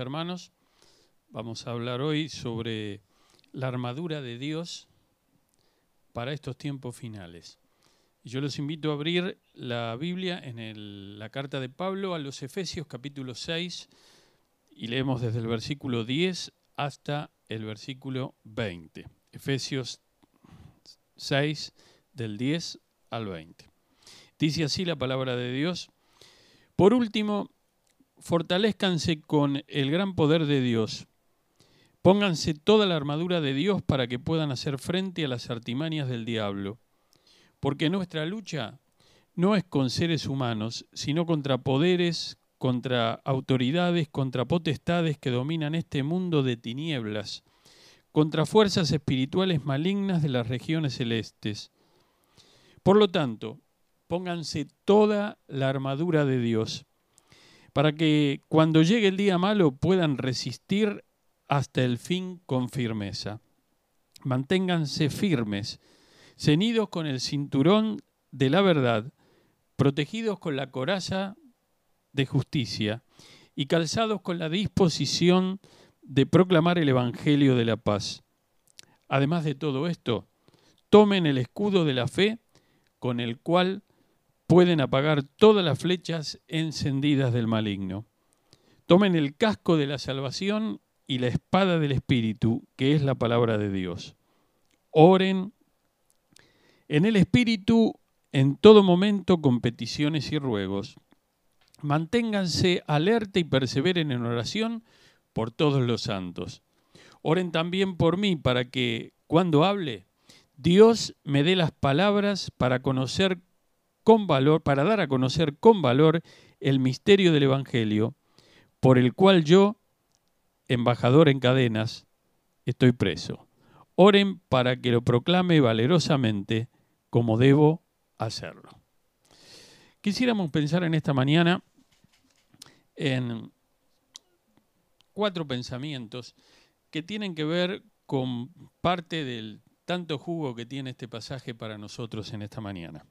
hermanos. Vamos a hablar hoy sobre la armadura de Dios para estos tiempos finales. Yo los invito a abrir la Biblia en la carta de Pablo a los Efesios capítulo 6 y leemos desde el versículo 10 hasta el versículo 20. Efesios 6 del 10 al 20. Dice así la palabra de Dios. Por último, fortalezcanse con el gran poder de Dios. Pónganse toda la armadura de Dios para que puedan hacer frente a las artimañas del diablo. Porque nuestra lucha no es con seres humanos, sino contra poderes, contra autoridades, contra potestades que dominan este mundo de tinieblas, contra fuerzas espirituales malignas de las regiones celestes. Por lo tanto, pónganse toda la armadura de Dios para que cuando llegue el día malo puedan resistir hasta el fin con firmeza. Manténganse firmes, ceñidos con el cinturón de la verdad, protegidos con la coraza de justicia y calzados con la disposición de proclamar el Evangelio de la paz. Además de todo esto, tomen el escudo de la fe con el cual pueden apagar todas las flechas encendidas del maligno. Tomen el casco de la salvación y la espada del Espíritu, que es la palabra de Dios. Oren en el Espíritu en todo momento con peticiones y ruegos. Manténganse alerta y perseveren en oración por todos los santos. Oren también por mí para que cuando hable, Dios me dé las palabras para conocer con valor, para dar a conocer con valor el misterio del Evangelio, por el cual yo, embajador en cadenas, estoy preso. Oren para que lo proclame valerosamente como debo hacerlo. Quisiéramos pensar en esta mañana en cuatro pensamientos que tienen que ver con parte del tanto jugo que tiene este pasaje para nosotros en esta mañana.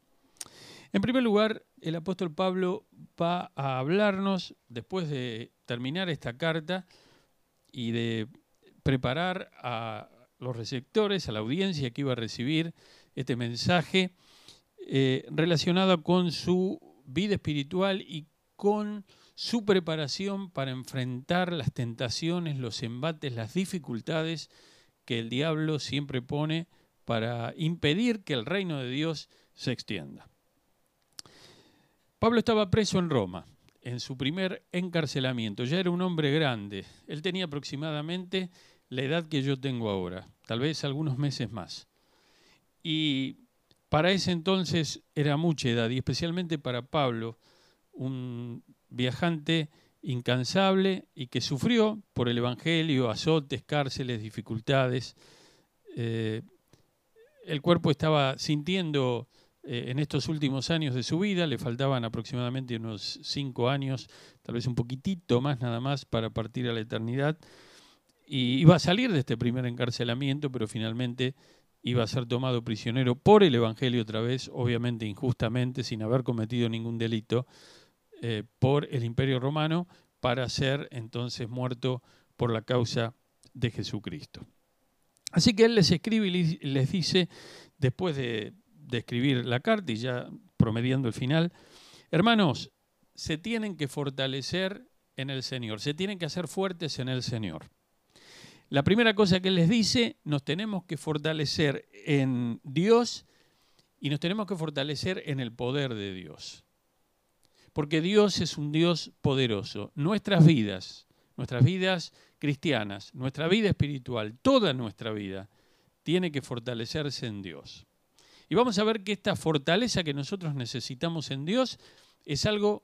En primer lugar, el apóstol Pablo va a hablarnos, después de terminar esta carta y de preparar a los receptores, a la audiencia que iba a recibir este mensaje, eh, relacionado con su vida espiritual y con su preparación para enfrentar las tentaciones, los embates, las dificultades que el diablo siempre pone para impedir que el reino de Dios se extienda. Pablo estaba preso en Roma, en su primer encarcelamiento. Ya era un hombre grande. Él tenía aproximadamente la edad que yo tengo ahora, tal vez algunos meses más. Y para ese entonces era mucha edad, y especialmente para Pablo, un viajante incansable y que sufrió por el Evangelio azotes, cárceles, dificultades. Eh, el cuerpo estaba sintiendo eh, en estos últimos años de su vida, le faltaban aproximadamente unos cinco años, tal vez un poquitito más nada más para partir a la eternidad, y iba a salir de este primer encarcelamiento, pero finalmente iba a ser tomado prisionero por el Evangelio otra vez, obviamente injustamente, sin haber cometido ningún delito, eh, por el Imperio Romano, para ser entonces muerto por la causa de Jesucristo. Así que él les escribe y les dice, después de de escribir la carta y ya promediando el final. Hermanos, se tienen que fortalecer en el Señor, se tienen que hacer fuertes en el Señor. La primera cosa que les dice, nos tenemos que fortalecer en Dios y nos tenemos que fortalecer en el poder de Dios. Porque Dios es un Dios poderoso. Nuestras vidas, nuestras vidas cristianas, nuestra vida espiritual, toda nuestra vida, tiene que fortalecerse en Dios. Y vamos a ver que esta fortaleza que nosotros necesitamos en Dios es algo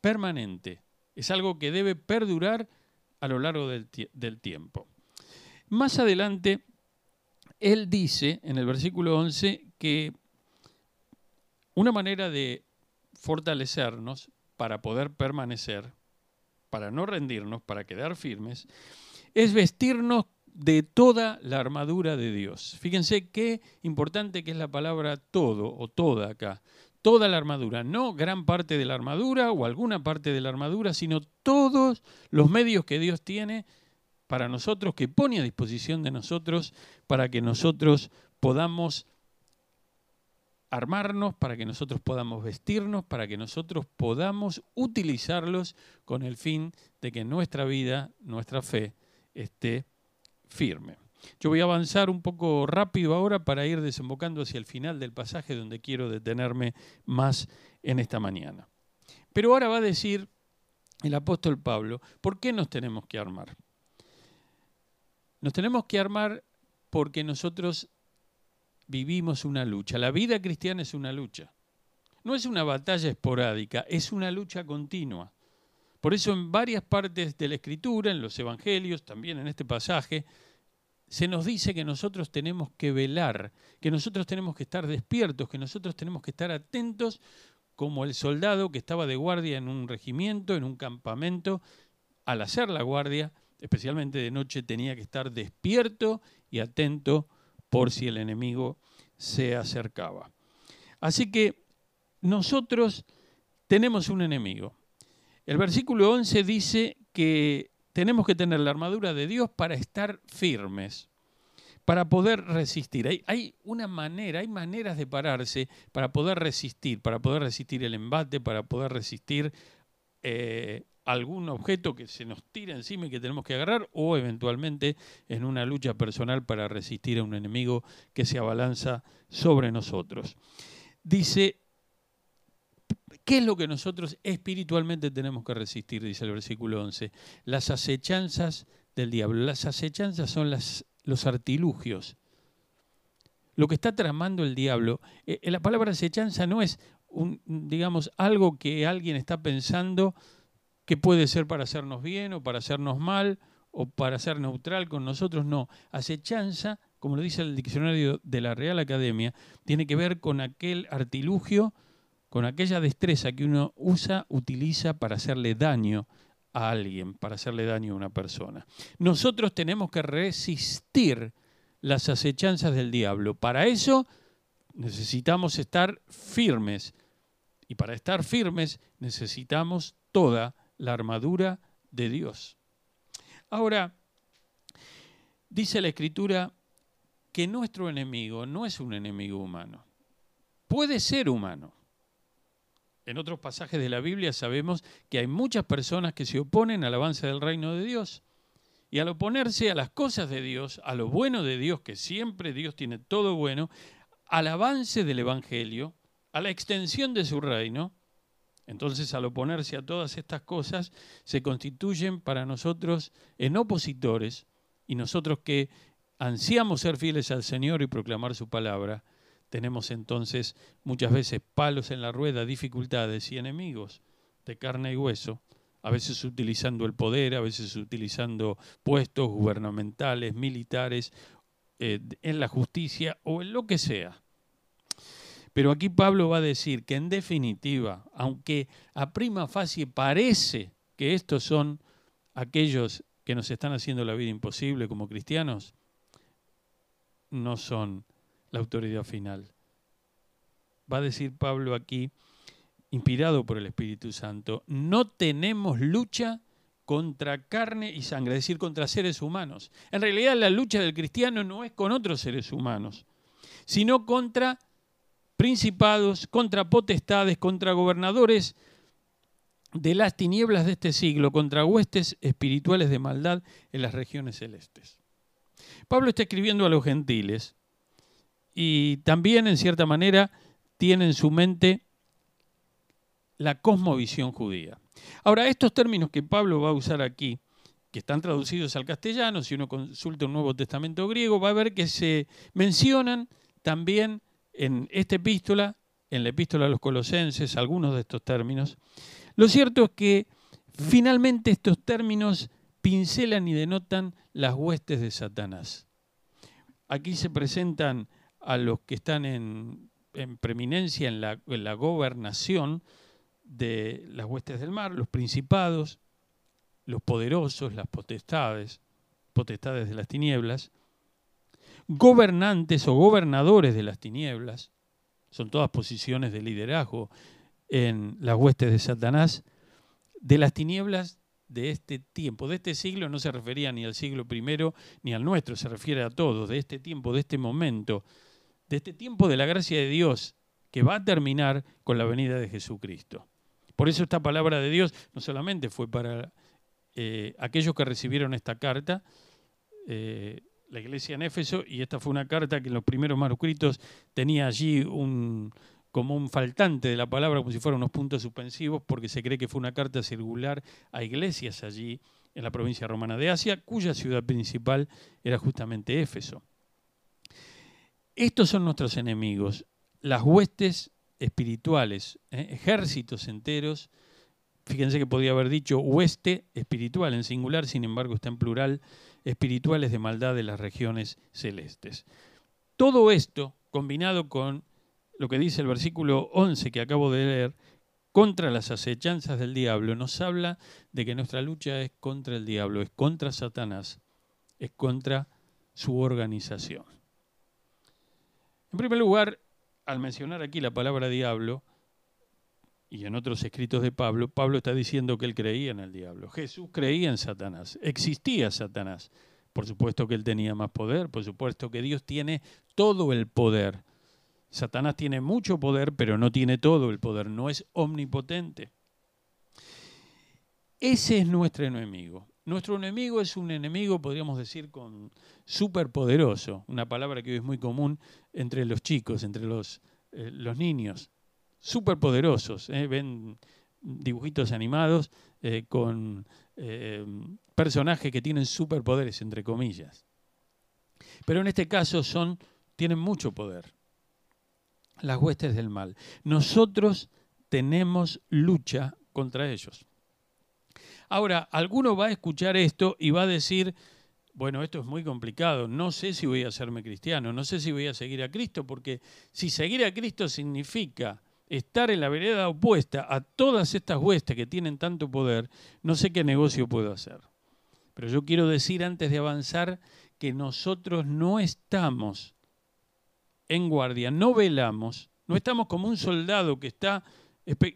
permanente, es algo que debe perdurar a lo largo del, tiempo. Más adelante, él dice en el versículo 11 que una manera de fortalecernos para poder permanecer, para no rendirnos, para quedar firmes, es vestirnos de toda la armadura de Dios. Fíjense qué importante que es la palabra todo o toda acá. toda la armadura, no gran parte de la armadura o alguna parte de la armadura, sino todos los medios que Dios tiene para nosotros, que pone a disposición de nosotros para que nosotros podamos armarnos, para que nosotros podamos vestirnos, para que nosotros podamos utilizarlos con el fin de que nuestra vida, nuestra fe, esté firme. Yo voy a avanzar un poco rápido ahora para ir desembocando hacia el final del pasaje donde quiero detenerme más en esta mañana. Pero ahora va a decir el apóstol Pablo, ¿por qué nos tenemos que armar? Nos tenemos que armar porque nosotros vivimos una lucha. La vida cristiana es una lucha. No es una batalla esporádica, es una lucha continua. Por eso en varias partes de la Escritura, en los Evangelios, también en este pasaje, se nos dice que nosotros tenemos que velar, que nosotros tenemos que estar despiertos, que nosotros tenemos que estar atentos como el soldado que estaba de guardia en un regimiento, en un campamento, al hacer la guardia, especialmente de noche, tenía que estar despierto y atento por si el enemigo se acercaba. Así que nosotros tenemos un enemigo. El versículo 11 dice que tenemos que tener la armadura de Dios para estar firmes, para poder resistir. Hay, una manera, hay maneras de pararse para poder resistir, para poder resistir el embate, para poder resistir eh, algún objeto que se nos tira encima y que tenemos que agarrar, o eventualmente en una lucha personal para resistir a un enemigo que se abalanza sobre nosotros. Dice, ¿Qué es lo que nosotros espiritualmente tenemos que resistir? Dice el versículo 11. Las acechanzas del diablo. Las acechanzas son los artilugios. Lo que está tramando el diablo. Eh, eh, la palabra acechanza no es, un, digamos, algo que alguien está pensando que puede ser para hacernos bien o para hacernos mal o para ser neutral con nosotros. No. Acechanza, como lo dice el diccionario de la Real Academia, tiene que ver con aquel artilugio con aquella destreza que uno usa, utiliza para hacerle daño a alguien, para hacerle daño a una persona. Nosotros tenemos que resistir las acechanzas del diablo. Para eso necesitamos estar firmes. Y para estar firmes necesitamos toda la armadura de Dios. Ahora, dice la Escritura que nuestro enemigo no es un enemigo humano. Puede ser humano, en otros pasajes de la Biblia sabemos que hay muchas personas que se oponen al avance del reino de Dios. Y al oponerse a las cosas de Dios, a lo bueno de Dios, que siempre Dios tiene todo bueno, al avance del Evangelio, a la extensión de su reino, entonces al oponerse a todas estas cosas, se constituyen para nosotros en opositores, y nosotros que ansiamos ser fieles al Señor y proclamar su palabra, tenemos entonces muchas veces palos en la rueda, dificultades y enemigos de carne y hueso, a veces utilizando el poder, a veces utilizando puestos gubernamentales, militares, eh, en la justicia o en lo que sea. Pero aquí Pablo va a decir que en definitiva, aunque a prima facie parece que estos son aquellos que nos están haciendo la vida imposible como cristianos, no son la autoridad final. Va a decir Pablo aquí, inspirado por el Espíritu Santo, no tenemos lucha contra carne y sangre, es decir, contra seres humanos. En realidad la lucha del cristiano no es con otros seres humanos, sino contra principados, contra potestades, contra gobernadores de las tinieblas de este siglo, contra huestes espirituales de maldad en las regiones celestes. Pablo está escribiendo a los gentiles y también, en cierta manera, tiene en su mente la cosmovisión judía. Ahora, estos términos que Pablo va a usar aquí, que están traducidos al castellano, si uno consulta un Nuevo Testamento griego, va a ver que se mencionan también en esta epístola, en la epístola a los colosenses, algunos de estos términos. Lo cierto es que finalmente estos términos pincelan y denotan las huestes de Satanás. Aquí se presentan a los que están en, preeminencia en la, en la gobernación de las huestes del mar, los principados, los poderosos, las potestades, potestades de las tinieblas, gobernantes o gobernadores de las tinieblas, son todas posiciones de liderazgo en las huestes de Satanás, de las tinieblas de este tiempo, de este siglo, no se refería ni al siglo primero ni al nuestro, se refiere a todos, de este tiempo, de este momento, de este tiempo de la gracia de Dios que va a terminar con la venida de Jesucristo. Por eso esta palabra de Dios no solamente fue para eh, aquellos que recibieron esta carta, eh, la iglesia en Éfeso, y esta fue una carta que en los primeros manuscritos tenía allí un, como un faltante de la palabra, como si fueran unos puntos suspensivos, porque se cree que fue una carta circular a iglesias allí en la provincia romana de Asia, cuya ciudad principal era justamente Éfeso. Estos son nuestros enemigos, las huestes espirituales, ¿eh? ejércitos enteros. Fíjense que podría haber dicho hueste espiritual en singular, sin embargo está en plural, espirituales de maldad de las regiones celestes. Todo esto, combinado con lo que dice el versículo 11 que acabo de leer, contra las acechanzas del diablo, nos habla de que nuestra lucha es contra el diablo, es contra Satanás, es contra su organización. En primer lugar, al mencionar aquí la palabra diablo, y en otros escritos de Pablo, Pablo está diciendo que él creía en el diablo. Jesús creía en Satanás, existía Satanás. Por supuesto que él tenía más poder, por supuesto que Dios tiene todo el poder. Satanás tiene mucho poder, pero no tiene todo el poder, no es omnipotente. Ese es nuestro enemigo. Nuestro enemigo es un enemigo, podríamos decir, con superpoderoso, una palabra que hoy es muy común entre los chicos, entre los, eh, niños. Superpoderosos, ¿eh? ven dibujitos animados eh, con personajes que tienen superpoderes, entre comillas. Pero en este caso son, tienen mucho poder. Las huestes del mal. Nosotros tenemos lucha contra ellos. Ahora, alguno va a escuchar esto y va a decir, bueno, esto es muy complicado, no sé si voy a hacerme cristiano, no sé si voy a seguir a Cristo, porque si seguir a Cristo significa estar en la vereda opuesta a todas estas huestes que tienen tanto poder, no sé qué negocio puedo hacer. Pero yo quiero decir antes de avanzar que nosotros no estamos en guardia, no velamos, no estamos como un soldado que está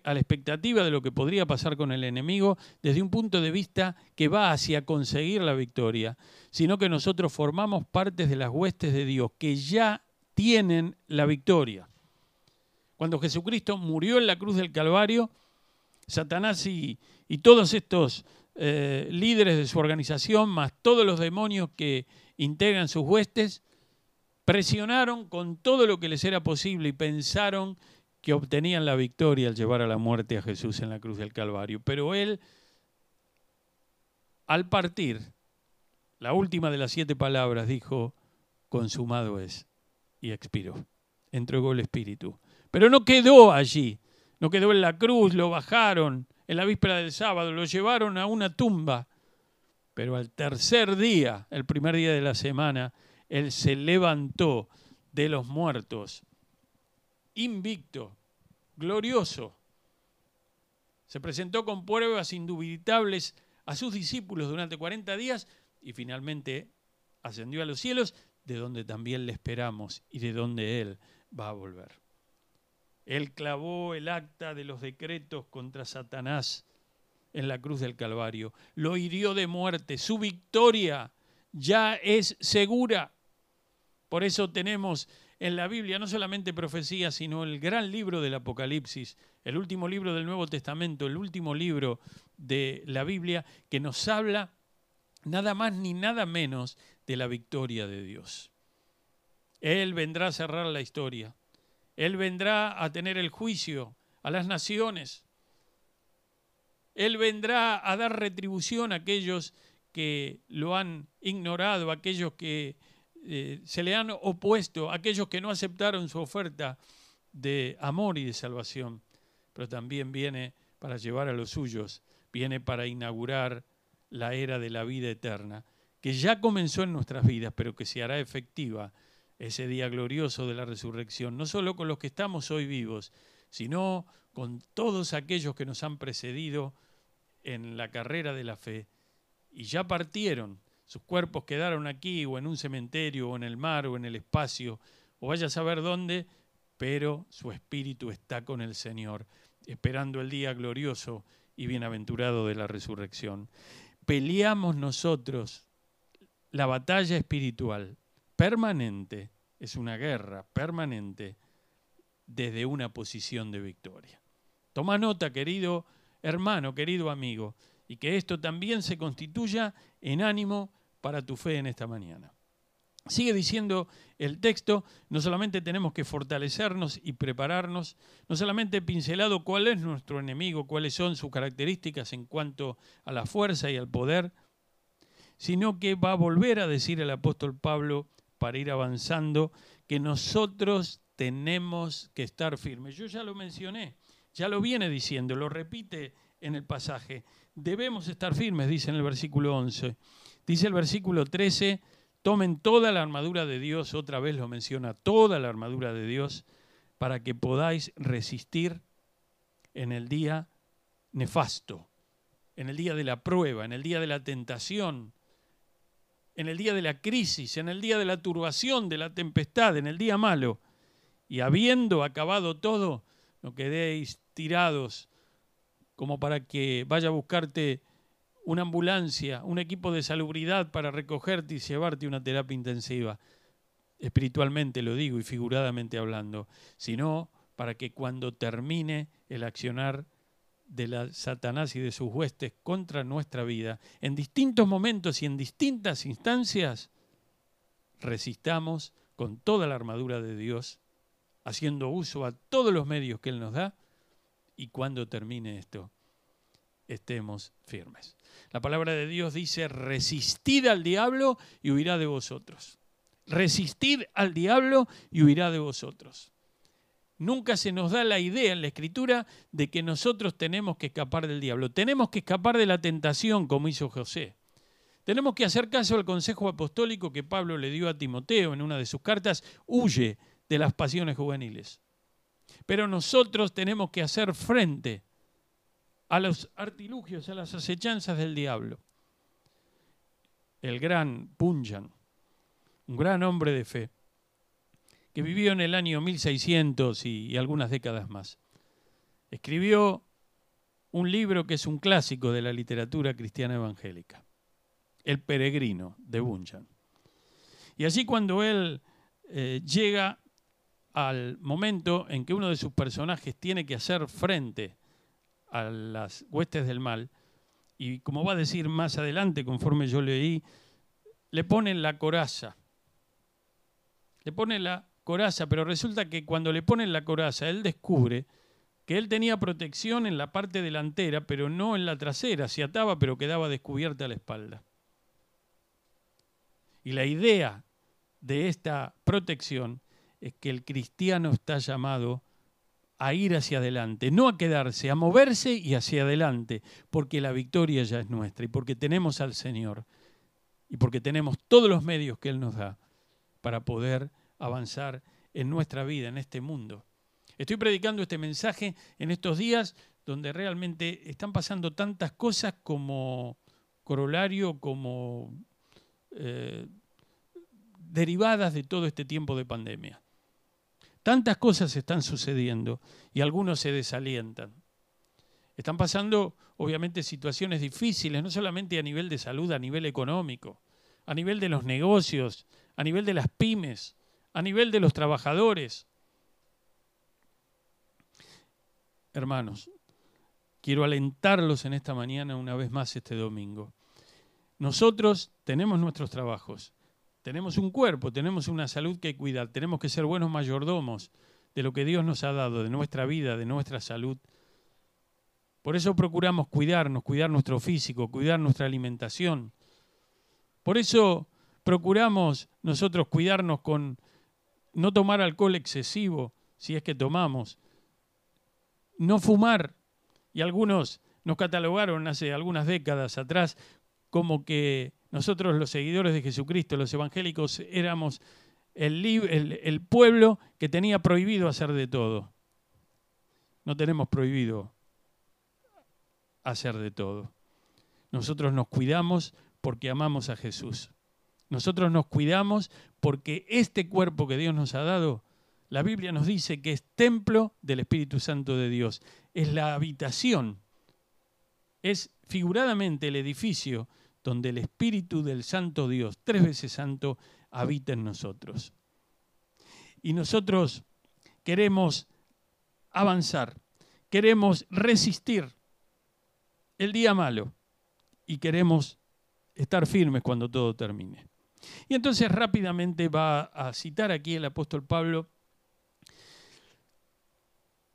a la expectativa de lo que podría pasar con el enemigo desde un punto de vista que va hacia conseguir la victoria, sino que nosotros formamos partes de las huestes de Dios que ya tienen la victoria. Cuando Jesucristo murió en la cruz del Calvario, Satanás y, todos estos eh, líderes de su organización, más todos los demonios que integran sus huestes, presionaron con todo lo que les era posible y pensaron que obtenían la victoria al llevar a la muerte a Jesús en la cruz del Calvario. Pero él, al partir, la última de las siete palabras dijo, consumado es, y expiró, entregó el Espíritu. Pero no quedó allí, no quedó en la cruz, lo bajaron en la víspera del sábado, lo llevaron a una tumba. Pero al tercer día, el primer día de la semana, él se levantó de los muertos invicto, glorioso. Se presentó con pruebas indubitables a sus discípulos durante 40 días y finalmente ascendió a los cielos, de donde también le esperamos y de donde Él va a volver. Él clavó el acta de los decretos contra Satanás en la cruz del Calvario, lo hirió de muerte, su victoria ya es segura. Por eso tenemos en la Biblia no solamente profecía, sino el gran libro del Apocalipsis, el último libro del Nuevo Testamento, el último libro de la Biblia, que nos habla nada más ni nada menos de la victoria de Dios. Él vendrá a cerrar la historia. Él vendrá a tener el juicio a las naciones. Él vendrá a dar retribución a aquellos que lo han ignorado, a aquellos que eh, se le han opuesto aquellos que no aceptaron su oferta de amor y de salvación, pero también viene para llevar a los suyos, viene para inaugurar la era de la vida eterna, que ya comenzó en nuestras vidas, pero que se hará efectiva ese día glorioso de la resurrección, no solo con los que estamos hoy vivos, sino con todos aquellos que nos han precedido en la carrera de la fe. Y ya partieron sus cuerpos quedaron aquí o en un cementerio o en el mar o en el espacio o vaya a saber dónde, pero su espíritu está con el Señor, esperando el día glorioso y bienaventurado de la resurrección. Peleamos nosotros la batalla espiritual permanente, es una guerra permanente desde una posición de victoria. Toma nota, querido hermano, querido amigo, y que esto también se constituya en ánimo para tu fe en esta mañana. Sigue diciendo el texto, no solamente tenemos que fortalecernos y prepararnos, no solamente pincelado cuál es nuestro enemigo, cuáles son sus características en cuanto a la fuerza y al poder, sino que va a volver a decir el apóstol Pablo para ir avanzando que nosotros tenemos que estar firmes. Yo ya lo mencioné, ya lo viene diciendo, lo repite en el pasaje. Debemos estar firmes, dice en el versículo 11. Dice el versículo 13, tomen toda la armadura de Dios, otra vez lo menciona, toda la armadura de Dios, para que podáis resistir en el día nefasto, en el día de la prueba, en el día de la tentación, en el día de la crisis, en el día de la turbación, de la tempestad, en el día malo. Y habiendo acabado todo, no quedéis tirados como para que vaya a buscarte una ambulancia, un equipo de salubridad para recogerte y llevarte una terapia intensiva. Espiritualmente lo digo y figuradamente hablando, sino para que cuando termine el accionar de la Satanás y de sus huestes contra nuestra vida, en distintos momentos y en distintas instancias, resistamos con toda la armadura de Dios, haciendo uso a todos los medios que Él nos da, y cuando termine esto, estemos firmes. La palabra de Dios dice, resistid al diablo y huirá de vosotros. Resistid al diablo y huirá de vosotros. Nunca se nos da la idea en la escritura de que nosotros tenemos que escapar del diablo. Tenemos que escapar de la tentación como hizo José. Tenemos que hacer caso al consejo apostólico que Pablo le dio a Timoteo en una de sus cartas, huye de las pasiones juveniles. Pero nosotros tenemos que hacer frente a los artilugios, a las acechanzas del diablo. El gran Punjan, un gran hombre de fe, que vivió en el año 1600 y, algunas décadas más, escribió un libro que es un clásico de la literatura cristiana evangélica, El peregrino de Bunyan. Y así cuando él eh, llega al momento en que uno de sus personajes tiene que hacer frente a las huestes del mal. Y como va a decir más adelante, conforme yo leí, le ponen la coraza. Le ponen la coraza, pero resulta que cuando le ponen la coraza, él descubre que él tenía protección en la parte delantera, pero no en la trasera. Se ataba, pero quedaba descubierta la espalda. Y la idea de esta protección es que el cristiano está llamado a ir hacia adelante, no a quedarse, a moverse y hacia adelante, porque la victoria ya es nuestra y porque tenemos al Señor y porque tenemos todos los medios que Él nos da para poder avanzar en nuestra vida, en este mundo. Estoy predicando este mensaje en estos días donde realmente están pasando tantas cosas como corolario, como eh, derivadas de todo este tiempo de pandemia. Tantas cosas están sucediendo y algunos se desalientan. Están pasando, obviamente, situaciones difíciles, no solamente a nivel de salud, a nivel económico, a nivel de los negocios, a nivel de las pymes, a nivel de los trabajadores. Hermanos, quiero alentarlos en esta mañana una vez más este domingo. Nosotros tenemos nuestros trabajos, tenemos un cuerpo, tenemos una salud que cuidar, tenemos que ser buenos mayordomos de lo que Dios nos ha dado, de nuestra vida, de nuestra salud. Por eso procuramos cuidarnos, cuidar nuestro físico, cuidar nuestra alimentación. Por eso procuramos nosotros cuidarnos con no tomar alcohol excesivo, si es que tomamos, no fumar. Y algunos nos catalogaron hace algunas décadas atrás como que nosotros los seguidores de Jesucristo, los evangélicos, éramos el, el, pueblo que tenía prohibido hacer de todo. No tenemos prohibido hacer de todo. Nosotros nos cuidamos porque amamos a Jesús. Nosotros nos cuidamos porque este cuerpo que Dios nos ha dado la Biblia nos dice que es templo del Espíritu Santo de Dios. Es la habitación, es figuradamente el edificio donde el Espíritu del Santo Dios, tres veces santo, habita en nosotros. Y nosotros queremos avanzar, queremos resistir el día malo y queremos estar firmes cuando todo termine. Y entonces rápidamente va a citar aquí el apóstol Pablo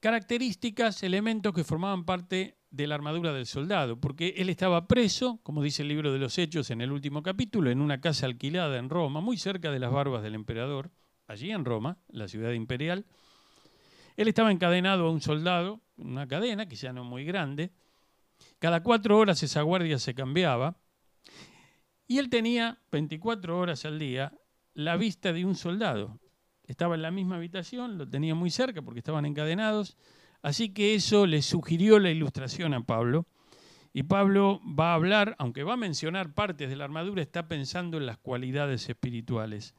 características, elementos que formaban parte de la armadura del soldado, porque él estaba preso, como dice el libro de los Hechos en el último capítulo, en una casa alquilada en Roma, muy cerca de las barbas del emperador, allí en Roma, la ciudad imperial. Él estaba encadenado a un soldado, una cadena, que ya no muy grande. Cada cuatro horas esa guardia se cambiaba. Y él tenía 24 horas al día la vista de un soldado. Estaba en la misma habitación, lo tenía muy cerca porque estaban encadenados. Así que eso le sugirió la ilustración a Pablo. Y Pablo va a hablar, aunque va a mencionar partes de la armadura, está pensando en las cualidades espirituales.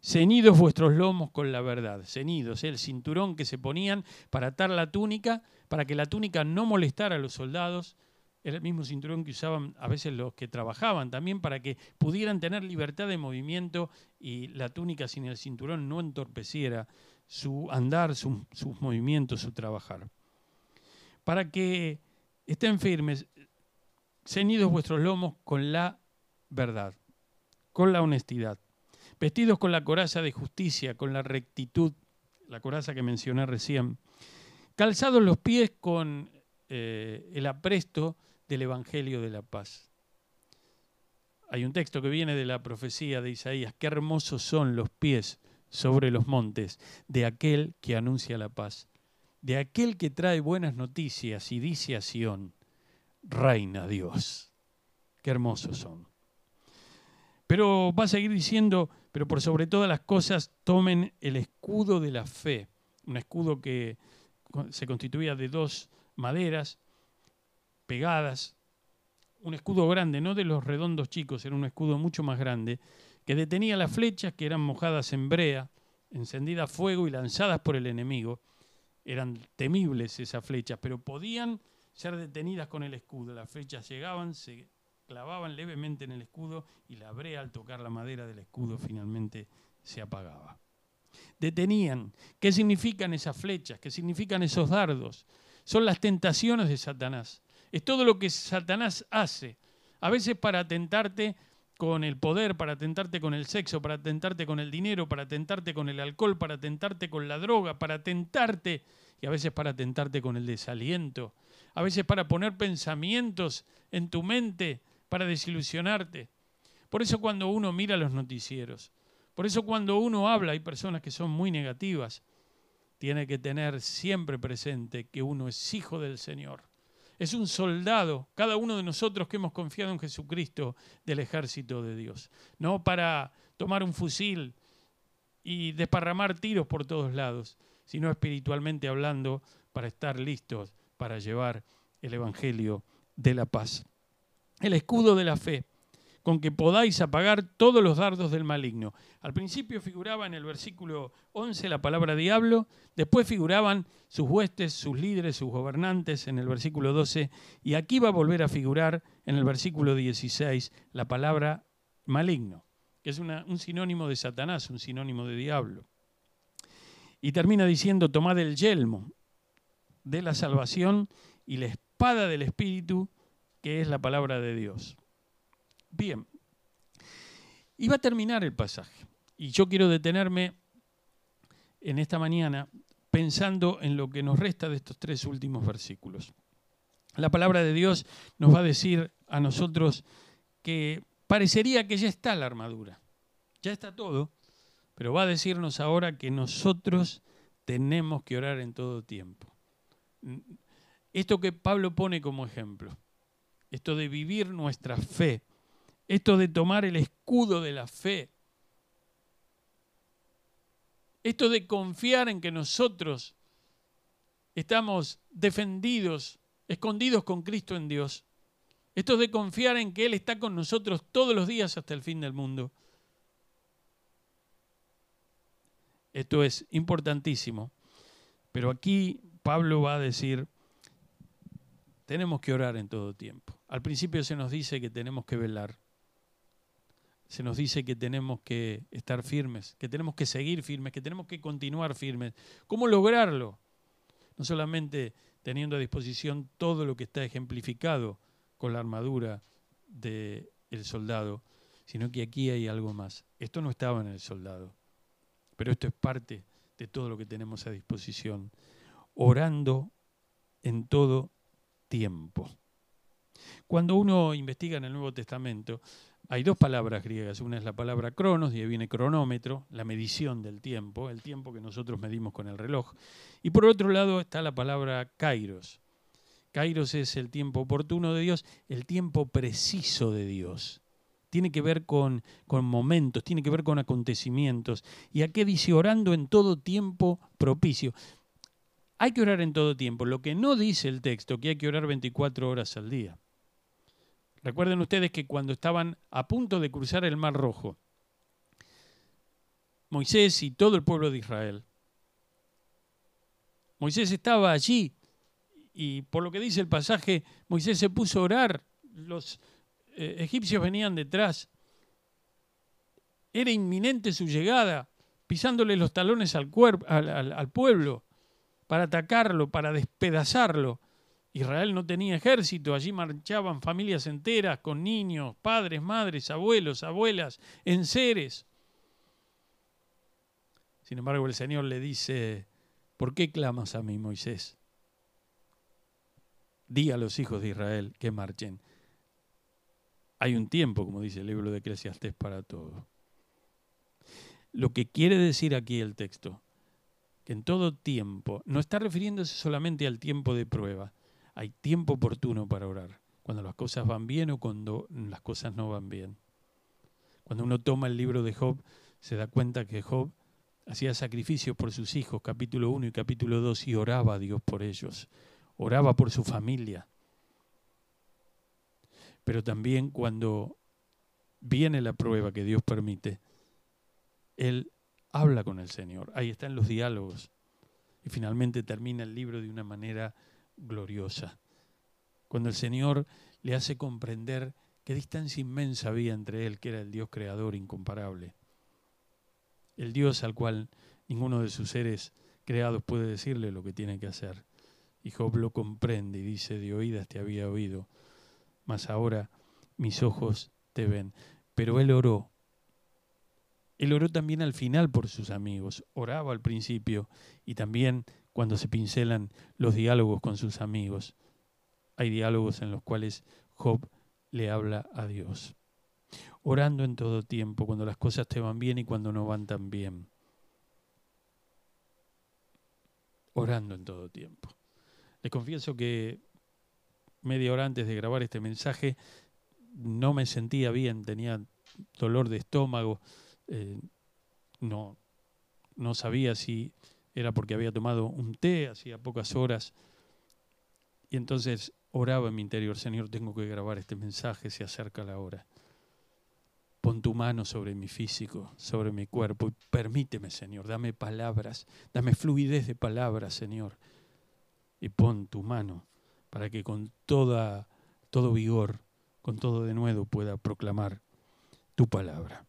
Ceñidos vuestros lomos con la verdad, ceñidos, el cinturón que se ponían para atar la túnica, para que la túnica no molestara a los soldados, era el mismo cinturón que usaban a veces los que trabajaban también para que pudieran tener libertad de movimiento y la túnica sin el cinturón no entorpeciera su andar, sus movimientos, su trabajar. Para que estén firmes, ceñidos vuestros lomos con la verdad, con la honestidad, vestidos con la coraza de justicia, con la rectitud, la coraza que mencioné recién, calzados los pies con eh, el apresto del Evangelio de la paz. Hay un texto que viene de la profecía de Isaías, qué hermosos son los pies sobre los montes de aquel que anuncia la paz, de aquel que trae buenas noticias y dice a Sión, reina Dios. Qué hermosos son. Pero va a seguir diciendo, pero por sobre todas las cosas tomen el escudo de la fe, un escudo que se constituía de dos maderas pegadas, un escudo grande, no de los redondos chicos, era un escudo mucho más grande, que detenía las flechas que eran mojadas en brea, encendidas a fuego y lanzadas por el enemigo. Eran temibles esas flechas, pero podían ser detenidas con el escudo. Las flechas llegaban, se clavaban levemente en el escudo y la brea al tocar la madera del escudo finalmente se apagaba. Detenían. ¿Qué significan esas flechas? ¿Qué significan esos dardos? Son las tentaciones de Satanás. Es todo lo que Satanás hace. A veces para tentarte con el poder, para tentarte con el sexo, para tentarte con el dinero, para tentarte con el alcohol, para tentarte con la droga, para tentarte, y a veces para tentarte con el desaliento, a veces para poner pensamientos en tu mente, para desilusionarte. Por eso cuando uno mira los noticieros, por eso cuando uno habla, hay personas que son muy negativas, tiene que tener siempre presente que uno es hijo del Señor es un soldado, cada uno de nosotros que hemos confiado en Jesucristo del ejército de Dios. No para tomar un fusil y desparramar tiros por todos lados, sino espiritualmente hablando para estar listos para llevar el Evangelio de la paz. El escudo de la fe con que podáis apagar todos los dardos del maligno. Al principio figuraba en el versículo 11 la palabra diablo, después figuraban sus huestes, sus líderes, sus gobernantes en el versículo 12, y aquí va a volver a figurar en el versículo 16 la palabra maligno, que es un sinónimo de Satanás, un sinónimo de diablo. Y termina diciendo, tomad el yelmo de la salvación y la espada del Espíritu, que es la palabra de Dios. Bien, va a terminar el pasaje. Y yo quiero detenerme en esta mañana pensando en lo que nos resta de estos tres últimos versículos. La palabra de Dios nos va a decir a nosotros que parecería que ya está la armadura, ya está todo, pero va a decirnos ahora que nosotros tenemos que orar en todo tiempo. Esto que Pablo pone como ejemplo, esto de vivir nuestra fe, esto de tomar el escudo de la fe, esto de confiar en que nosotros estamos defendidos, escondidos con Cristo en Dios, esto de confiar en que Él está con nosotros todos los días hasta el fin del mundo. Esto es importantísimo. Pero aquí Pablo va a decir, tenemos que orar en todo tiempo. Al principio se nos dice que tenemos que velar. Se nos dice que tenemos que estar firmes, que tenemos que seguir firmes, que tenemos que continuar firmes. ¿Cómo lograrlo? No solamente teniendo a disposición todo lo que está ejemplificado con la armadura del soldado, sino que aquí hay algo más. Esto no estaba en el soldado, pero esto es parte de todo lo que tenemos a disposición. Orando en todo tiempo. Cuando uno investiga en el Nuevo Testamento, hay dos palabras griegas. Una es la palabra cronos, y ahí viene cronómetro, la medición del tiempo, el tiempo que nosotros medimos con el reloj. Y por otro lado está la palabra kairos. Kairos es el tiempo oportuno de Dios, el tiempo preciso de Dios. Tiene que ver con, con momentos, tiene que ver con acontecimientos. ¿Y a qué dice orando en todo tiempo propicio? Hay que orar en todo tiempo. Lo que no dice el texto, que hay que orar 24 horas al día. Recuerden ustedes que cuando estaban a punto de cruzar el Mar Rojo, Moisés y todo el pueblo de Israel, Moisés estaba allí y por lo que dice el pasaje, Moisés se puso a orar, los eh, egipcios venían detrás, era inminente su llegada, pisándole los talones al, al pueblo para atacarlo, para despedazarlo. Israel no tenía ejército, allí marchaban familias enteras con niños, padres, madres, abuelos, abuelas, enseres. Sin embargo, el Señor le dice, ¿por qué clamas a mí, Moisés? Di a los hijos de Israel que marchen. Hay un tiempo, como dice el libro de Eclesiastés, para todo. Lo que quiere decir aquí el texto, que en todo tiempo, no está refiriéndose solamente al tiempo de prueba, hay tiempo oportuno para orar, cuando las cosas van bien o cuando las cosas no van bien. Cuando uno toma el libro de Job, se da cuenta que Job hacía sacrificios por sus hijos, capítulo 1 y capítulo 2, y oraba a Dios por ellos, oraba por su familia. Pero también cuando viene la prueba que Dios permite, él habla con el Señor. Ahí están los diálogos. Y finalmente termina el libro de una manera gloriosa. Cuando el Señor le hace comprender qué distancia inmensa había entre Él, que era el Dios creador incomparable. El Dios al cual ninguno de sus seres creados puede decirle lo que tiene que hacer. Y Job lo comprende y dice, de oídas te había oído, mas ahora mis ojos te ven. Pero él oró. Él oró también al final por sus amigos. Oraba al principio y también cuando se pincelan los diálogos con sus amigos. Hay diálogos en los cuales Job le habla a Dios. Orando en todo tiempo, cuando las cosas te van bien y cuando no van tan bien. Orando en todo tiempo. Les confieso que media hora antes de grabar este mensaje no me sentía bien, tenía dolor de estómago, eh, no, no sabía si era porque había tomado un té hacía pocas horas. Y entonces oraba en mi interior, Señor, tengo que grabar este mensaje, se acerca la hora. Pon tu mano sobre mi físico, sobre mi cuerpo y permíteme, Señor, dame palabras, dame fluidez de palabras, Señor. Y pon tu mano para que con toda, todo vigor, con todo de nuevo pueda proclamar tu palabra.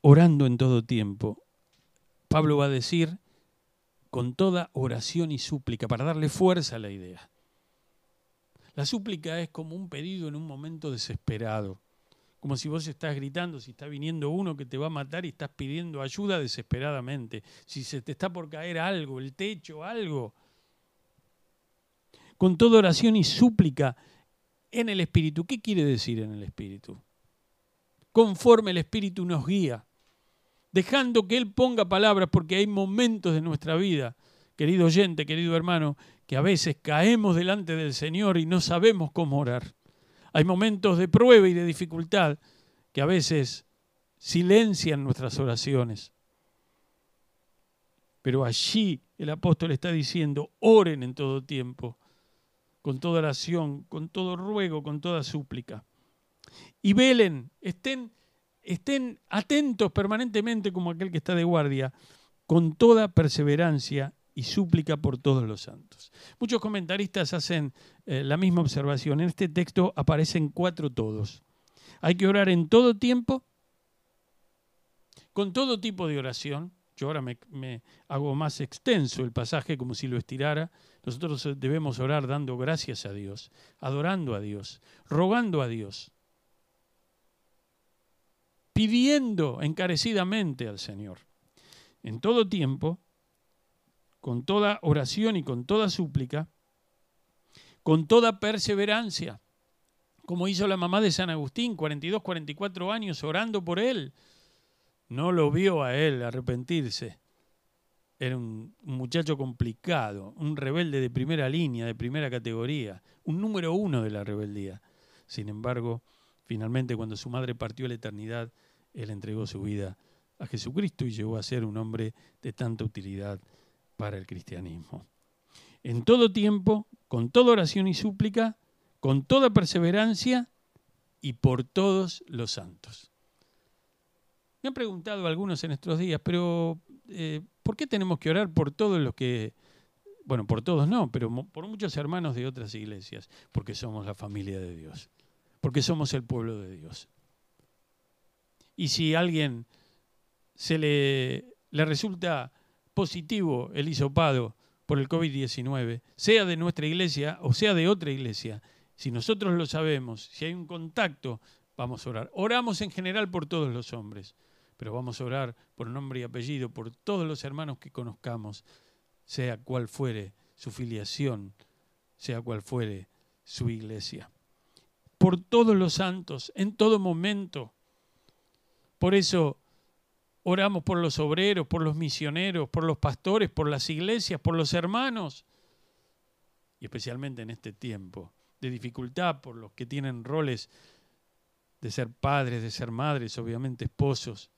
Orando en todo tiempo, Pablo va a decir con toda oración y súplica, para darle fuerza a la idea. La súplica es como un pedido en un momento desesperado, como si vos estás gritando, si está viniendo uno que te va a matar y estás pidiendo ayuda desesperadamente, si se te está por caer algo, el techo, algo. Con toda oración y súplica en el Espíritu. ¿Qué quiere decir en el Espíritu? Conforme el Espíritu nos guía dejando que Él ponga palabras, porque hay momentos de nuestra vida, querido oyente, querido hermano, que a veces caemos delante del Señor y no sabemos cómo orar. Hay momentos de prueba y de dificultad que a veces silencian nuestras oraciones. Pero allí el apóstol está diciendo, oren en todo tiempo, con toda oración, con todo ruego, con toda súplica. Y velen, estén estén atentos permanentemente como aquel que está de guardia, con toda perseverancia y súplica por todos los santos. Muchos comentaristas hacen eh, la misma observación. En este texto aparecen cuatro todos. Hay que orar en todo tiempo, con todo tipo de oración. Yo ahora me, me hago más extenso el pasaje como si lo estirara. Nosotros debemos orar dando gracias a Dios, adorando a Dios, rogando a Dios, pidiendo encarecidamente al Señor. En todo tiempo, con toda oración y con toda súplica, con toda perseverancia, como hizo la mamá de San Agustín, 42, 44 años orando por él. No lo vio a él arrepentirse. Era un, muchacho complicado, un rebelde de primera línea, de primera categoría, un número uno de la rebeldía. Sin embargo, finalmente cuando su madre partió a la eternidad, él entregó su vida a Jesucristo y llegó a ser un hombre de tanta utilidad para el cristianismo. En todo tiempo, con toda oración y súplica, con toda perseverancia y por todos los santos. Me han preguntado algunos en estos días, pero eh, ¿por qué tenemos que orar por todos los que, bueno, por todos no, pero por muchos hermanos de otras iglesias? Porque somos la familia de Dios, porque somos el pueblo de Dios. Y si a alguien se le, le resulta positivo el hisopado por el COVID-19, sea de nuestra iglesia o sea de otra iglesia, si nosotros lo sabemos, si hay un contacto, vamos a orar. Oramos en general por todos los hombres, pero vamos a orar por nombre y apellido, por todos los hermanos que conozcamos, sea cual fuere su filiación, sea cual fuere su iglesia. Por todos los santos, en todo momento. Por eso Oramos por los obreros, por los misioneros, por los pastores, por las iglesias, por los hermanos. Y especialmente en este tiempo de dificultad, por los que tienen roles de ser padres, de ser madres, obviamente esposos,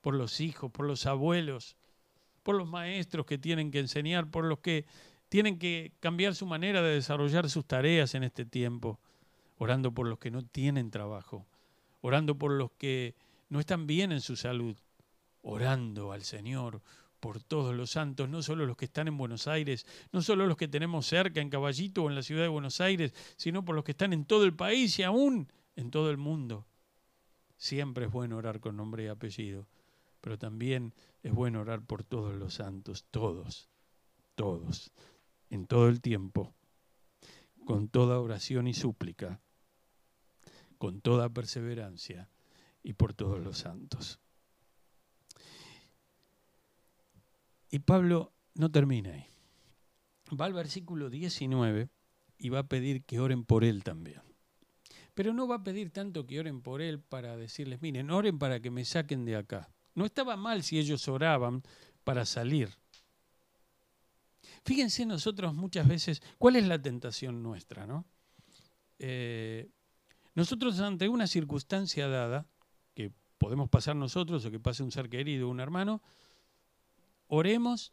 por los hijos, por los abuelos, por los maestros que tienen que enseñar, por los que tienen que cambiar su manera de desarrollar sus tareas en este tiempo, orando por los que no tienen trabajo, orando por los que no están bien en su salud, orando al Señor por todos los santos, no solo los que están en Buenos Aires, no solo los que tenemos cerca en Caballito o en la ciudad de Buenos Aires, sino por los que están en todo el país y aún en todo el mundo. Siempre es bueno orar con nombre y apellido, pero también es bueno orar por todos los santos, todos, todos, en todo el tiempo, con toda oración y súplica, con toda perseverancia y por todos los santos. Y Pablo no termina ahí. Va al versículo 19 y va a pedir que oren por él también. Pero no va a pedir tanto que oren por él para decirles, miren, oren para que me saquen de acá. No estaba mal si ellos oraban para salir. Fíjense nosotros muchas veces, ¿cuál es la tentación nuestra? ¿no? Eh, nosotros ante una circunstancia dada, podemos pasar nosotros o que pase un ser querido, un hermano, oremos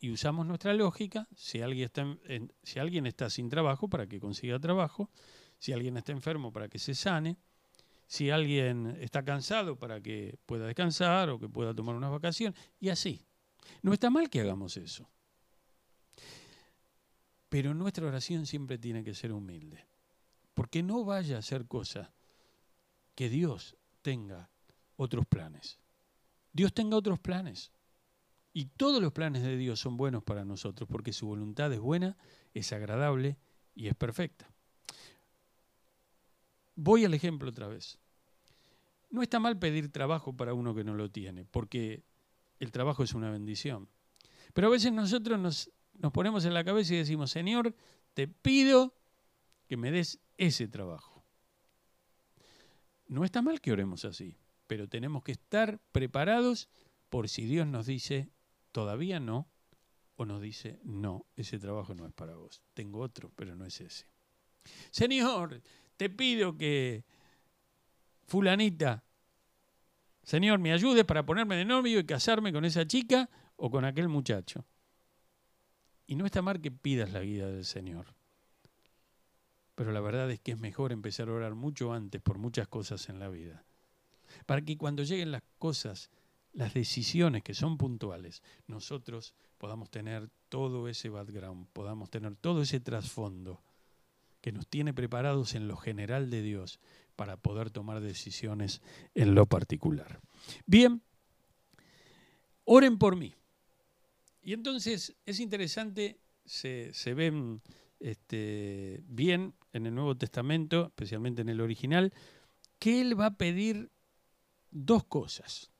y usamos nuestra lógica, si alguien, está sin trabajo, para que consiga trabajo, si alguien está enfermo, para que se sane, si alguien está cansado, para que pueda descansar o que pueda tomar unas vacaciones, y así. No está mal que hagamos eso. Pero nuestra oración siempre tiene que ser humilde, porque no vaya a ser cosa que Dios tenga otros planes. Dios tenga otros planes. Y todos los planes de Dios son buenos para nosotros porque su voluntad es buena, es agradable y es perfecta. Voy al ejemplo otra vez. No está mal pedir trabajo para uno que no lo tiene, porque el trabajo es una bendición. Pero a veces nosotros nos, nos ponemos en la cabeza y decimos, Señor, te pido que me des ese trabajo. No está mal que oremos así, pero tenemos que estar preparados por si Dios nos dice, todavía no, o nos dice, no, ese trabajo no es para vos, tengo otro, pero no es ese. Señor, te pido que fulanita, Señor, me ayude para ponerme de novio y casarme con esa chica o con aquel muchacho. Y no está mal que pidas la vida del Señor. Pero la verdad es que es mejor empezar a orar mucho antes por muchas cosas en la vida. para que cuando lleguen las cosas, las decisiones que son puntuales, nosotros podamos tener todo ese background, podamos tener todo ese trasfondo que nos tiene preparados en lo general de Dios para poder tomar decisiones en lo particular. Bien, oren por mí. Y entonces es interesante, se, ven este, bien en el Nuevo Testamento, especialmente en el original, que Él va a pedir dos cosas.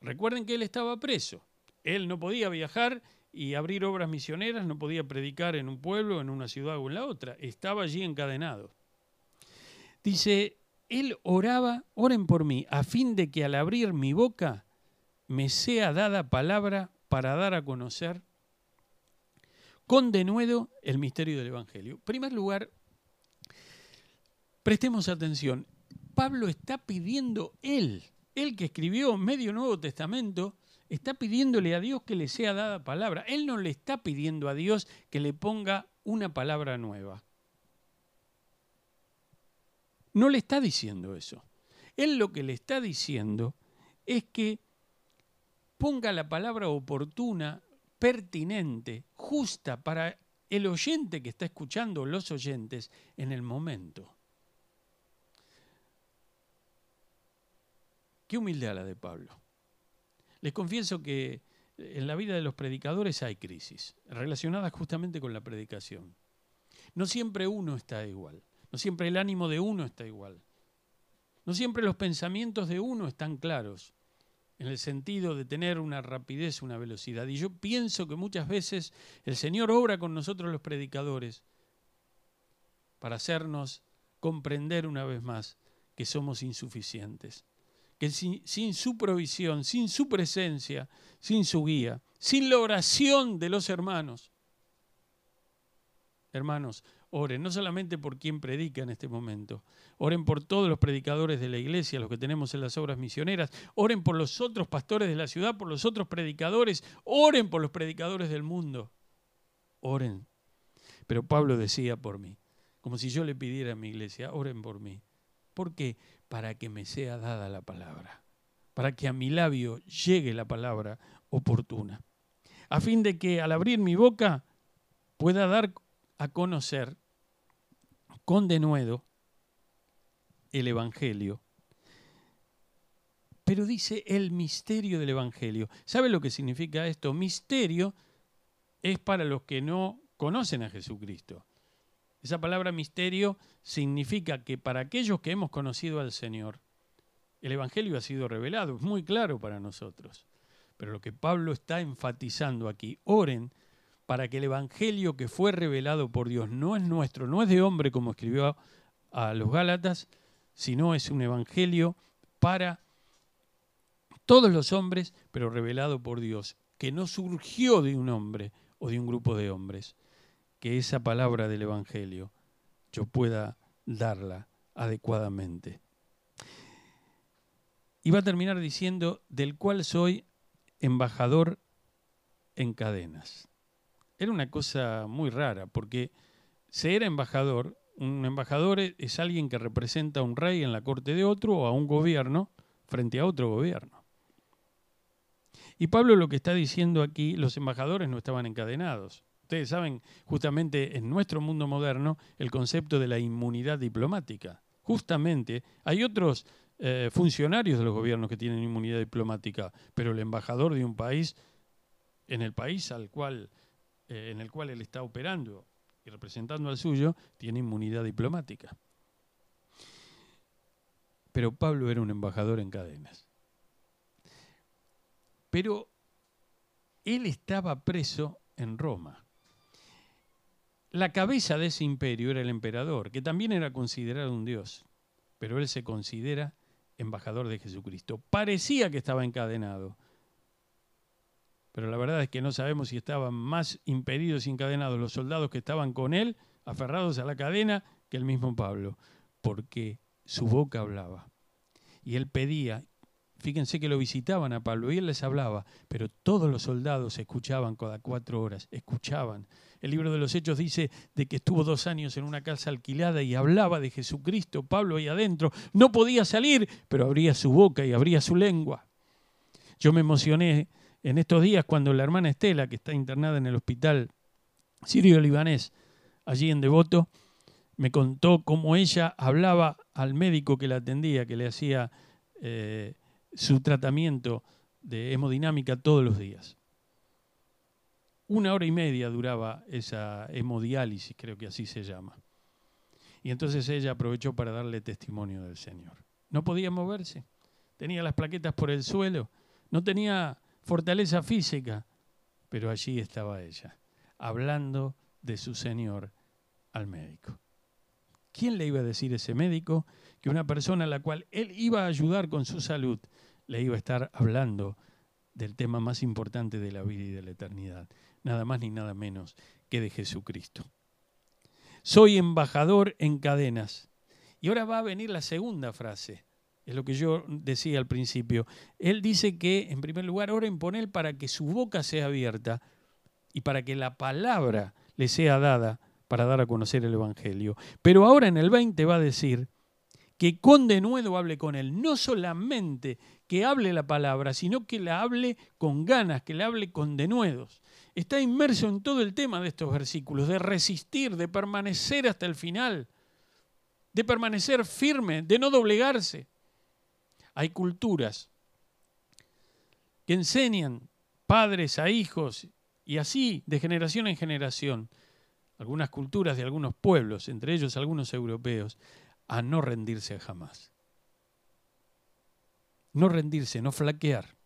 Recuerden que Él estaba preso. Él no podía viajar y abrir obras misioneras, no podía predicar en un pueblo, en una ciudad o en la otra. Estaba allí encadenado. Dice, Él oraba, oren por mí, a fin de que al abrir mi boca me sea dada palabra para dar a conocer con denuedo el misterio del Evangelio. En primer lugar, prestemos atención. Pablo está pidiendo él, él que escribió medio Nuevo Testamento, está pidiéndole a Dios que le sea dada palabra. Él no le está pidiendo a Dios que le ponga una palabra nueva. No le está diciendo eso. Él lo que le está diciendo es que ponga la palabra oportuna, pertinente, justa para el oyente que está escuchando, los oyentes, en el momento. Qué humildad la de Pablo. Les confieso que en la vida de los predicadores hay crisis, relacionadas justamente con la predicación. No siempre uno está igual, no siempre el ánimo de uno está igual, no siempre los pensamientos de uno están claros, en el sentido de tener una rapidez, una velocidad. Y yo pienso que muchas veces el Señor obra con nosotros los predicadores para hacernos comprender una vez más que somos insuficientes que sin, su provisión, sin su presencia, sin su guía, sin la oración de los hermanos, hermanos, oren no solamente por quien predica en este momento, oren por todos los predicadores de la iglesia, los que tenemos en las obras misioneras, oren por los otros pastores de la ciudad, por los otros predicadores, oren por los predicadores del mundo, oren. Pero Pablo decía por mí, como si yo le pidiera a mi iglesia, oren por mí. ¿Por qué? para que me sea dada la palabra, para que a mi labio llegue la palabra oportuna, a fin de que al abrir mi boca pueda dar a conocer con denuedo el Evangelio. Pero dice el misterio del Evangelio. ¿Sabe lo que significa esto? Misterio es para los que no conocen a Jesucristo. Esa palabra misterio significa que para aquellos que hemos conocido al Señor, el Evangelio ha sido revelado, es muy claro para nosotros. Pero lo que Pablo está enfatizando aquí, oren para que el Evangelio que fue revelado por Dios no es nuestro, no es de hombre como escribió a los Gálatas, sino es un Evangelio para todos los hombres, pero revelado por Dios, que no surgió de un hombre o de un grupo de hombres, que esa palabra del Evangelio yo pueda darla adecuadamente. Y va a terminar diciendo, del cual soy embajador en cadenas. Era una cosa muy rara, porque ser embajador, un embajador es alguien que representa a un rey en la corte de otro o a un gobierno frente a otro gobierno. Y Pablo lo que está diciendo aquí, los embajadores no estaban encadenados. Ustedes saben, justamente en nuestro mundo moderno, el concepto de la inmunidad diplomática. Justamente hay otros eh, funcionarios de los gobiernos que tienen inmunidad diplomática, pero el embajador de un país, en el país al cual, eh, en el cual él está operando y representando al suyo, tiene inmunidad diplomática. Pero Pablo era un embajador en cadenas. Pero él estaba preso en Roma. La cabeza de ese imperio era el emperador, que también era considerado un dios, pero él se considera embajador de Jesucristo. Parecía que estaba encadenado, pero la verdad es que no sabemos si estaban más impedidos y encadenados los soldados que estaban con él, aferrados a la cadena, que el mismo Pablo, porque su boca hablaba. Y él pedía fíjense que lo visitaban a Pablo y él les hablaba, pero todos los soldados escuchaban cada cuatro horas, escuchaban. El libro de los Hechos dice de que estuvo dos años en una casa alquilada y hablaba de Jesucristo, Pablo ahí adentro. No podía salir, pero abría su boca y abría su lengua. Yo me emocioné en estos días cuando la hermana Estela, que está internada en el hospital sirio-libanés, allí en Devoto, me contó cómo ella hablaba al médico que la atendía, que le hacía eh, su tratamiento de hemodinámica todos los días. Una hora y media duraba esa hemodiálisis, creo que así se llama. Y entonces ella aprovechó para darle testimonio del Señor. No podía moverse, tenía las plaquetas por el suelo, no tenía fortaleza física, pero allí estaba ella, hablando de su Señor al médico. ¿Quién le iba a decir ese médico que una persona a la cual él iba a ayudar con su salud le iba a estar hablando del tema más importante de la vida y de la eternidad? Nada más ni nada menos que de Jesucristo. Soy embajador en cadenas. Y ahora va a venir la segunda frase. Es lo que yo decía al principio. Él dice que, en primer lugar, oren por él para que su boca sea abierta y para que la palabra le sea dada para dar a conocer el Evangelio. Pero ahora en el 20 va a decir que con denuedo hable con él, no solamente que hable la palabra, sino que la hable con ganas, que la hable con denuedos. Está inmerso en todo el tema de estos versículos, de resistir, de permanecer hasta el final, de permanecer firme, de no doblegarse. Hay culturas que enseñan padres a hijos y así de generación en generación algunas culturas de algunos pueblos, entre ellos algunos europeos, a no rendirse jamás. No rendirse, no flaquear.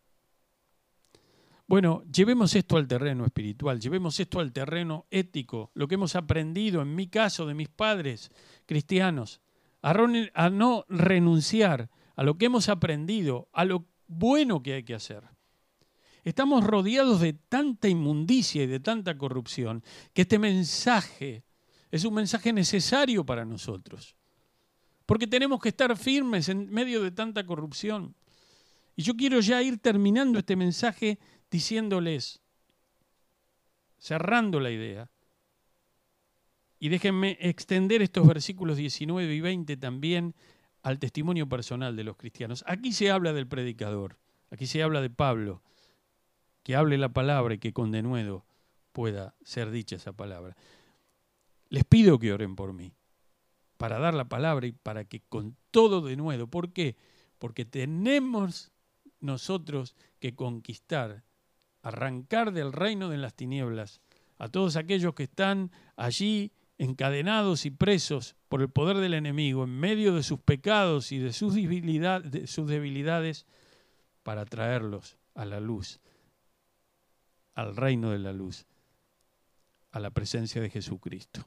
Bueno, llevemos esto al terreno espiritual, llevemos esto al terreno ético, lo que hemos aprendido, en mi caso, de mis padres cristianos, a, no renunciar a lo que hemos aprendido, a lo bueno que hay que hacer. Estamos rodeados de tanta inmundicia y de tanta corrupción que este mensaje es un mensaje necesario para nosotros. Porque tenemos que estar firmes en medio de tanta corrupción. Y yo quiero ya ir terminando este mensaje diciéndoles, cerrando la idea, y déjenme extender estos versículos 19 y 20 también al testimonio personal de los cristianos. Aquí se habla del predicador, aquí se habla de Pablo, que hable la palabra y que con denuedo pueda ser dicha esa palabra. Les pido que oren por mí, para dar la palabra y para que con todo denuedo. ¿Por qué? Porque tenemos nosotros que conquistar, arrancar del reino de las tinieblas a todos aquellos que están allí encadenados y presos por el poder del enemigo en medio de sus pecados y de sus, de sus debilidades para traerlos a la luz al reino de la luz, a la presencia de Jesucristo.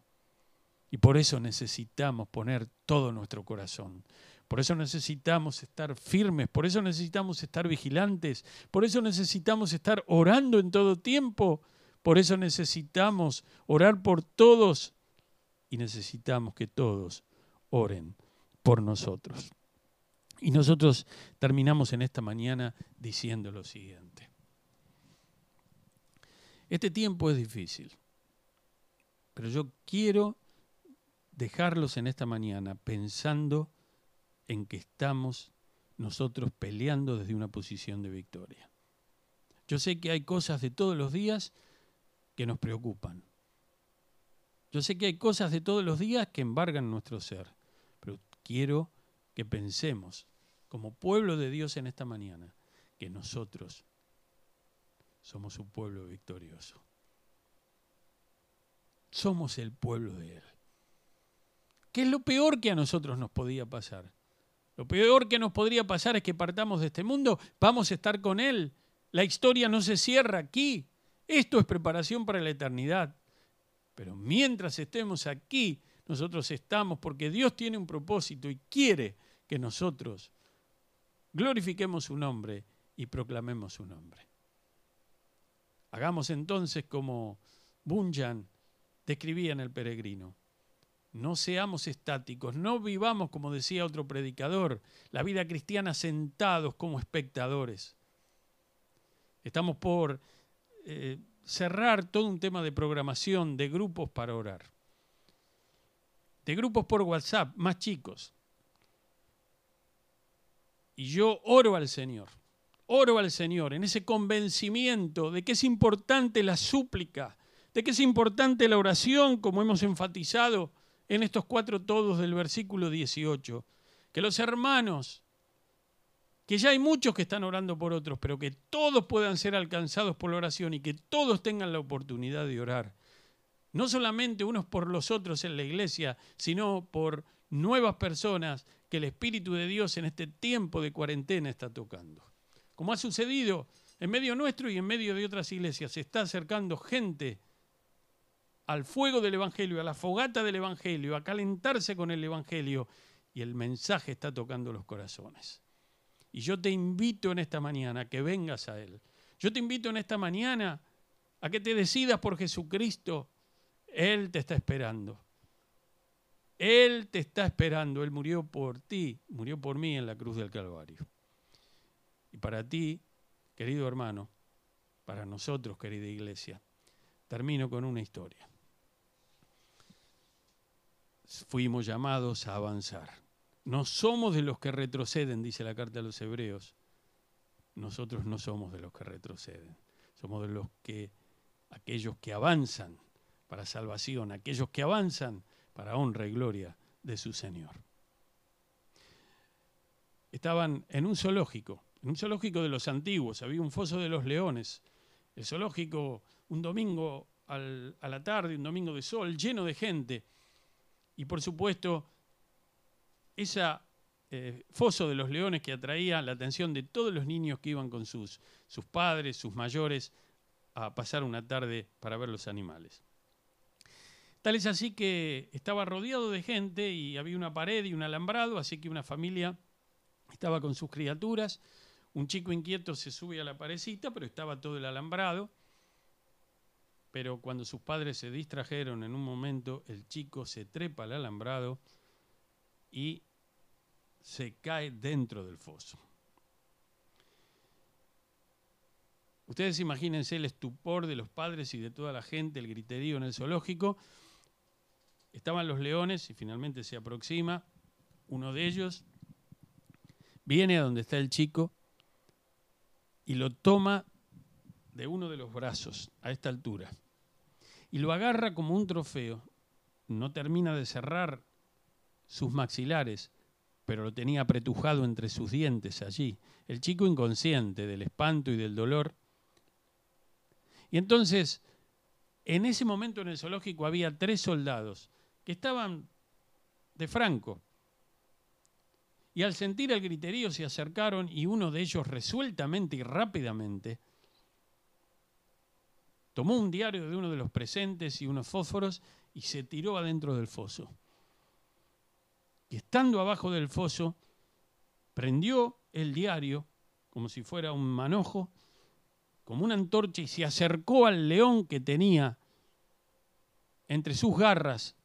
Y por eso necesitamos poner todo nuestro corazón. Por eso necesitamos estar firmes, por eso necesitamos estar vigilantes, por eso necesitamos estar orando en todo tiempo, por eso necesitamos orar por todos y necesitamos que todos oren por nosotros. Y nosotros terminamos en esta mañana diciendo lo siguiente. Este tiempo es difícil, pero yo quiero dejarlos en esta mañana pensando en que estamos nosotros peleando desde una posición de victoria. Yo sé que hay cosas de todos los días que nos preocupan. Yo sé que hay cosas de todos los días que embargan nuestro ser, pero quiero que pensemos como pueblo de Dios en esta mañana que nosotros somos un pueblo victorioso. Somos el pueblo de Él. ¿Qué es lo peor que a nosotros nos podía pasar? Lo peor que nos podría pasar es que partamos de este mundo, vamos a estar con Él. La historia no se cierra aquí. Esto es preparación para la eternidad. Pero mientras estemos aquí, nosotros estamos porque Dios tiene un propósito y quiere que nosotros glorifiquemos su nombre y proclamemos su nombre. Hagamos entonces como Bunyan describía en El Peregrino. No seamos estáticos, no vivamos, como decía otro predicador, la vida cristiana sentados como espectadores. Estamos por eh, cerrar todo un tema de programación de grupos para orar. De grupos por WhatsApp, más chicos. Y yo oro al Señor, oro al Señor en ese convencimiento de que es importante la súplica, de que es importante la oración, como hemos enfatizado en estos cuatro todos del versículo 18. Que los hermanos, que ya hay muchos que están orando por otros, pero que todos puedan ser alcanzados por la oración y que todos tengan la oportunidad de orar. No solamente unos por los otros en la iglesia, sino por nuevas personas que el Espíritu de Dios en este tiempo de cuarentena está tocando. Como ha sucedido en medio nuestro y en medio de otras iglesias, se está acercando gente al fuego del Evangelio, a la fogata del Evangelio, a calentarse con el Evangelio y el mensaje está tocando los corazones. Y yo te invito en esta mañana a que vengas a Él. Yo te invito en esta mañana a que te decidas por Jesucristo. Él te está esperando. Él te está esperando. Él murió por ti, murió por mí en la cruz del Calvario. Y para ti, querido hermano, para nosotros, querida iglesia, termino con una historia fuimos llamados a avanzar. No somos de los que retroceden, dice la carta a los hebreos. Nosotros no somos de los que retroceden. Somos de los que, aquellos que avanzan para salvación, aquellos que avanzan para honra y gloria de su Señor. Estaban en un zoológico, en un zoológico de los antiguos, había un foso de los leones. El zoológico, un domingo a la tarde, un domingo de sol, lleno de gente y por supuesto, ese eh, foso de los leones que atraía la atención de todos los niños que iban con sus, sus padres, sus mayores, a pasar una tarde para ver los animales. Tal es así que estaba rodeado de gente y había una pared y un alambrado, así que una familia estaba con sus criaturas. Un chico inquieto se sube a la parecita, pero estaba todo el alambrado pero cuando sus padres se distrajeron en un momento, el chico se trepa al alambrado y se cae dentro del foso. Ustedes imagínense el estupor de los padres y de toda la gente, el griterío en el zoológico. Estaban los leones y finalmente se aproxima uno de ellos, viene a donde está el chico y lo toma de uno de los brazos a esta altura y lo agarra como un trofeo. No termina de cerrar sus maxilares, pero lo tenía apretujado entre sus dientes allí. El chico inconsciente del espanto y del dolor. Y entonces, en ese momento en el zoológico había tres soldados que estaban de franco. Y al sentir el griterío se acercaron y uno de ellos resueltamente y rápidamente Tomó un diario de uno de los presentes y unos fósforos y se tiró adentro del foso. Y estando abajo del foso, prendió el diario como si fuera un manojo, como una antorcha, y se acercó al león que tenía entre sus garras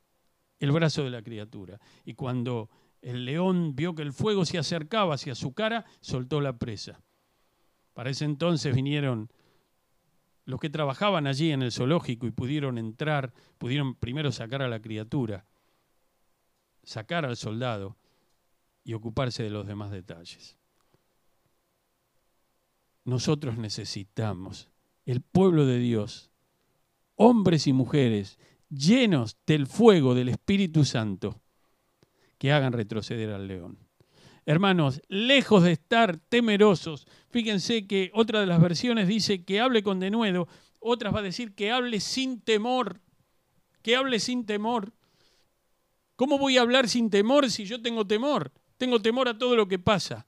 el brazo de la criatura. Y cuando el león vio que el fuego se acercaba hacia su cara, soltó la presa. Para ese entonces vinieron los que trabajaban allí en el zoológico y pudieron entrar, pudieron primero sacar a la criatura, sacar al soldado y ocuparse de los demás detalles. Nosotros necesitamos, el pueblo de Dios, hombres y mujeres llenos del fuego del Espíritu Santo, que hagan retroceder al león. Hermanos, lejos de estar temerosos, fíjense que otra de las versiones dice que hable con denuedo, otras va a decir que hable sin temor, que hable sin temor. ¿Cómo voy a hablar sin temor si yo tengo temor? Tengo temor a todo lo que pasa.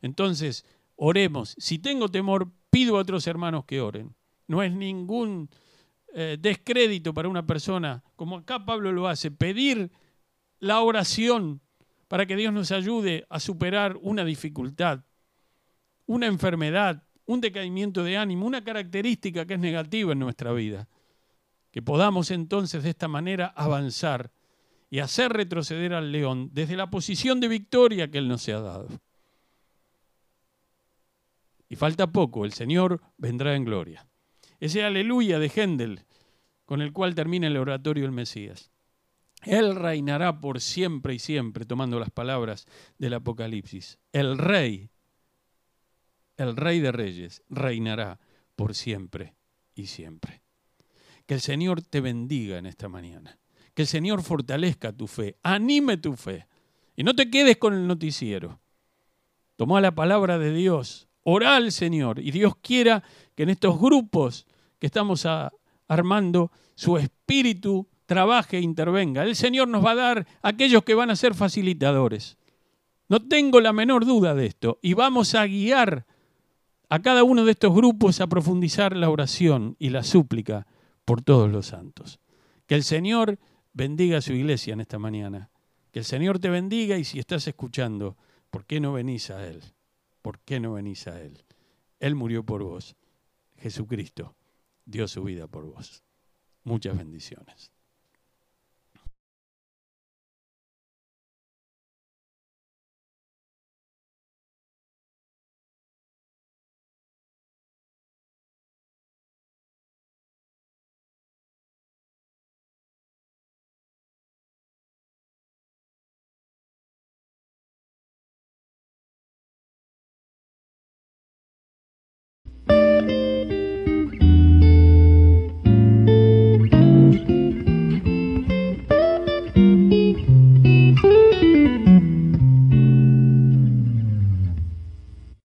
Entonces, oremos. Si tengo temor, pido a otros hermanos que oren. No es ningún eh, descrédito para una persona, como acá Pablo lo hace, pedir la oración para que Dios nos ayude a superar una dificultad, una enfermedad, un decaimiento de ánimo, una característica que es negativa en nuestra vida. Que podamos entonces de esta manera avanzar y hacer retroceder al león desde la posición de victoria que Él nos ha dado. Y falta poco, el Señor vendrá en gloria. Ese aleluya de Händel con el cual termina el oratorio del Mesías. Él reinará por siempre y siempre, tomando las palabras del Apocalipsis. El rey, el rey de reyes, reinará por siempre y siempre. Que el Señor te bendiga en esta mañana. Que el Señor fortalezca tu fe, anime tu fe. Y no te quedes con el noticiero. Toma la palabra de Dios, ora al Señor y Dios quiera que en estos grupos que estamos armando, su espíritu trabaje e intervenga. El Señor nos va a dar aquellos que van a ser facilitadores. No tengo la menor duda de esto. Y vamos a guiar a cada uno de estos grupos a profundizar la oración y la súplica por todos los santos. Que el Señor bendiga a su iglesia en esta mañana. Que el Señor te bendiga y si estás escuchando, ¿por qué no venís a Él? ¿Por qué no venís a Él? Él murió por vos. Jesucristo dio su vida por vos. Muchas bendiciones.